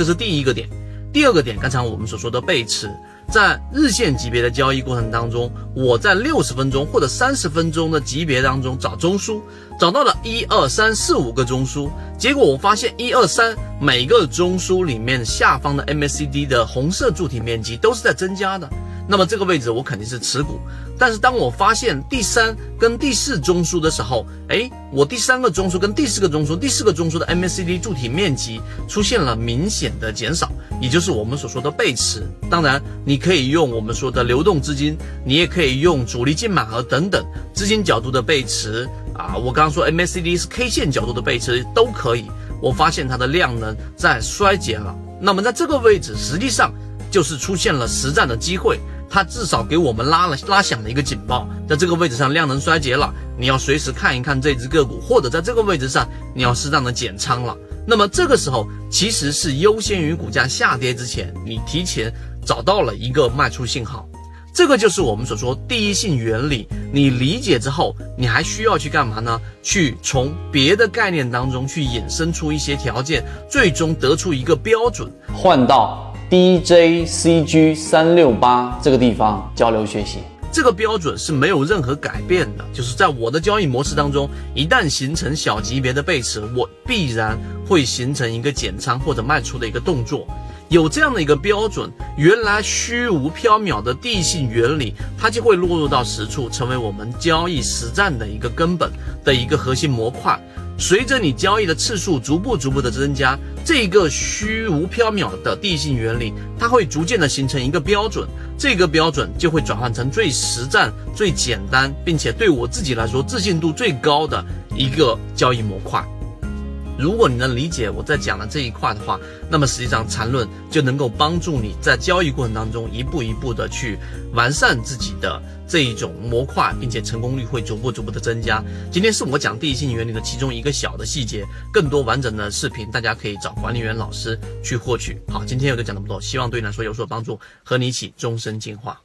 这是第一个点。第二个点，刚才我们所说的背驰，在日线级别的交易过程当中，我在六十分钟或者三十分钟的级别当中找中枢，找到了一二三四五个中枢，结果我发现一二三每个中枢里面下方的 MACD 的红色柱体面积都是在增加的。那么这个位置我肯定是持股，但是当我发现第三跟第四中枢的时候，哎，我第三个中枢跟第四个中枢，第四个中枢的 MACD 柱体面积出现了明显的减少，也就是我们所说的背驰。当然，你可以用我们说的流动资金，你也可以用主力净满额等等资金角度的背驰啊。我刚刚说 MACD 是 K 线角度的背驰都可以。我发现它的量能在衰减了，那么在这个位置实际上就是出现了实战的机会。它至少给我们拉了拉响了一个警报，在这个位置上量能衰竭了，你要随时看一看这只个股，或者在这个位置上你要适当的减仓了。那么这个时候其实是优先于股价下跌之前，你提前找到了一个卖出信号，这个就是我们所说第一性原理。你理解之后，你还需要去干嘛呢？去从别的概念当中去引申出一些条件，最终得出一个标准，换到。DJCG 三六八这个地方交流学习，这个标准是没有任何改变的。就是在我的交易模式当中，一旦形成小级别的背驰，我必然会形成一个减仓或者卖出的一个动作。有这样的一个标准，原来虚无缥缈的地性原理，它就会落入到实处，成为我们交易实战的一个根本的一个核心模块。随着你交易的次数逐步逐步的增加，这个虚无缥缈的地性原理，它会逐渐的形成一个标准，这个标准就会转换成最实战、最简单，并且对我自己来说自信度最高的一个交易模块。如果你能理解我在讲的这一块的话，那么实际上缠论就能够帮助你在交易过程当中一步一步的去完善自己的这一种模块，并且成功率会逐步逐步的增加。今天是我讲第一性原理的其中一个小的细节，更多完整的视频大家可以找管理员老师去获取。好，今天我就讲这么多，希望对你来说有所帮助，和你一起终身进化。